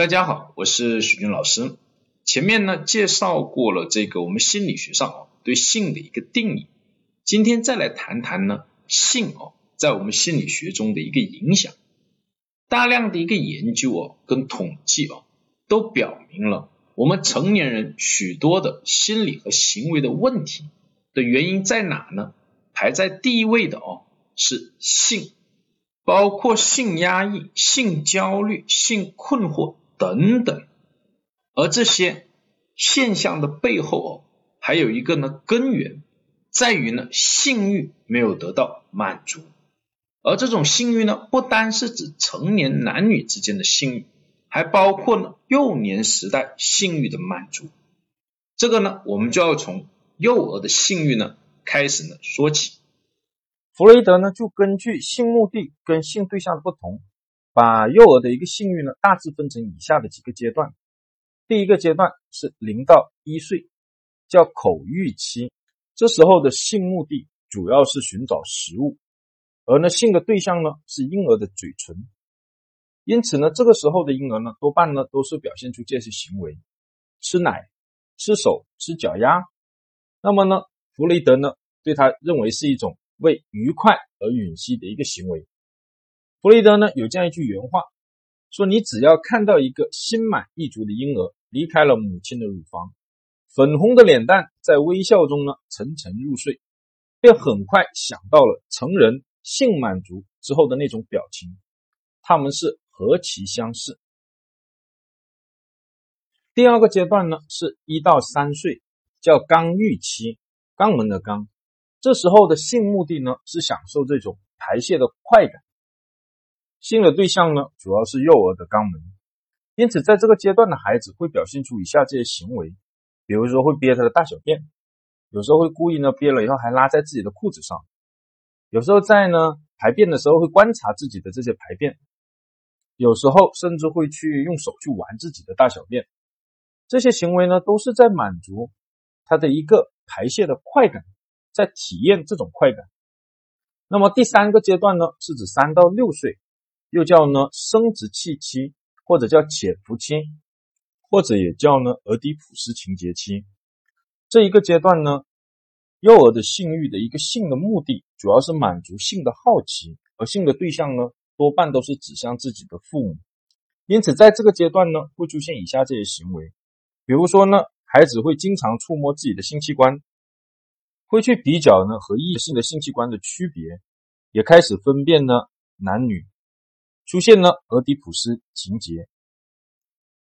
大家好，我是许军老师。前面呢介绍过了这个我们心理学上啊对性的一个定义，今天再来谈谈呢性哦在我们心理学中的一个影响。大量的一个研究哦跟统计哦都表明了我们成年人许多的心理和行为的问题的原因在哪呢？排在第一位的哦是性。包括性压抑、性焦虑、性困惑等等，而这些现象的背后哦，还有一个呢根源，在于呢性欲没有得到满足，而这种性欲呢，不单是指成年男女之间的性欲，还包括呢幼年时代性欲的满足。这个呢，我们就要从幼儿的性欲呢开始呢说起。弗洛伊德呢，就根据性目的跟性对象的不同，把幼儿的一个性欲呢，大致分成以下的几个阶段。第一个阶段是零到一岁，叫口欲期，这时候的性目的主要是寻找食物，而呢性的对象呢是婴儿的嘴唇，因此呢这个时候的婴儿呢多半呢都是表现出这些行为：吃奶、吃手、吃脚丫。那么呢弗雷德呢对他认为是一种。为愉快而吮吸的一个行为。弗雷德呢有这样一句原话，说你只要看到一个心满意足的婴儿离开了母亲的乳房，粉红的脸蛋在微笑中呢沉沉入睡，便很快想到了成人性满足之后的那种表情，他们是何其相似。第二个阶段呢是一到三岁，叫肛欲期，肛门的肛。这时候的性目的呢，是享受这种排泄的快感。性的对象呢，主要是幼儿的肛门。因此，在这个阶段的孩子会表现出以下这些行为，比如说会憋他的大小便，有时候会故意呢憋了以后还拉在自己的裤子上，有时候在呢排便的时候会观察自己的这些排便，有时候甚至会去用手去玩自己的大小便。这些行为呢，都是在满足他的一个排泄的快感。在体验这种快感。那么第三个阶段呢，是指三到六岁，又叫呢生殖器期，或者叫潜伏期，或者也叫呢俄狄浦斯情节期。这一个阶段呢，幼儿的性欲的一个性的目的，主要是满足性的好奇，而性的对象呢，多半都是指向自己的父母。因此，在这个阶段呢，会出现以下这些行为，比如说呢，孩子会经常触摸自己的性器官。会去比较呢和异性的性器官的区别，也开始分辨呢男女，出现呢俄狄浦斯情节，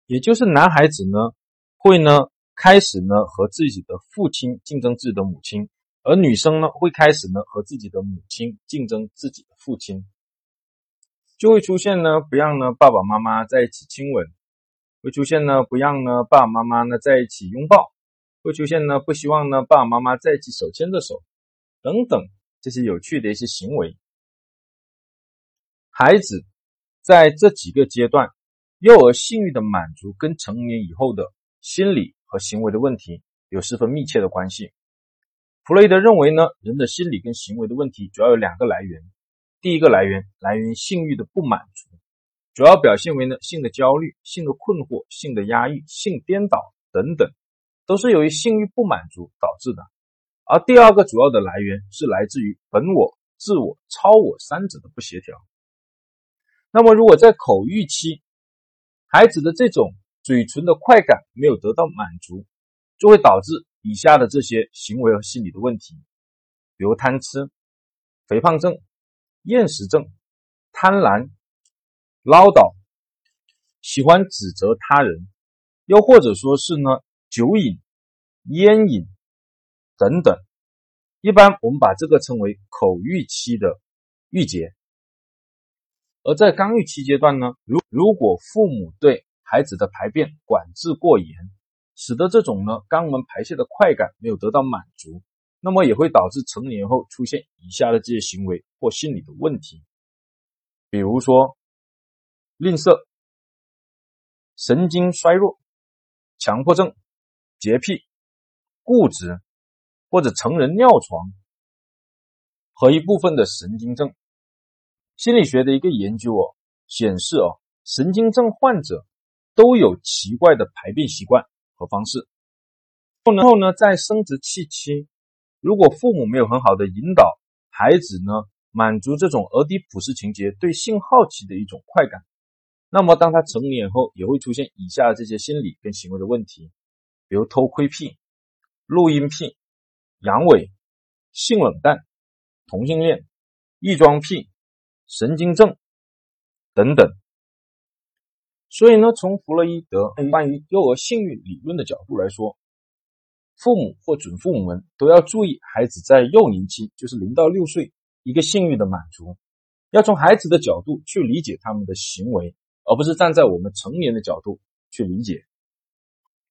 也就是男孩子呢会呢开始呢和自己的父亲竞争自己的母亲，而女生呢会开始呢和自己的母亲竞争自己的父亲，就会出现呢不让呢爸爸妈妈在一起亲吻，会出现呢不让呢爸爸妈妈呢在一起拥抱。会出现呢，不希望呢爸爸妈妈在一起手牵着手，等等这些有趣的一些行为。孩子在这几个阶段，幼儿性欲的满足跟成年以后的心理和行为的问题有十分密切的关系。弗洛伊德认为呢，人的心理跟行为的问题主要有两个来源，第一个来源来源于性欲的不满足，主要表现为呢性的焦虑、性的困惑、性的压抑、性颠倒等等。都是由于性欲不满足导致的，而第二个主要的来源是来自于本我、自我、超我三者的不协调。那么，如果在口欲期，孩子的这种嘴唇的快感没有得到满足，就会导致以下的这些行为和心理的问题，比如贪吃、肥胖症、厌食症、贪婪、唠叨、喜欢指责他人，又或者说是呢？酒瘾、烟瘾等等，一般我们把这个称为口欲期的郁结。而在刚欲期阶段呢，如如果父母对孩子的排便管制过严，使得这种呢肛门排泄的快感没有得到满足，那么也会导致成年后出现以下的这些行为或心理的问题，比如说吝啬、神经衰弱、强迫症。洁癖、固执或者成人尿床和一部分的神经症。心理学的一个研究哦显示哦，神经症患者都有奇怪的排便习惯和方式。然后呢，在生殖器期，如果父母没有很好的引导孩子呢，满足这种俄狄浦斯情节对性好奇的一种快感，那么当他成年后，也会出现以下这些心理跟行为的问题，比如偷窥癖、录音癖、阳痿、性冷淡、同性恋、异装癖、神经症等等。所以呢，从弗洛伊德关于幼儿性欲理论的角度来说，父母或准父母们都要注意孩子在幼年期，就是零到六岁一个性欲的满足，要从孩子的角度去理解他们的行为，而不是站在我们成年的角度去理解。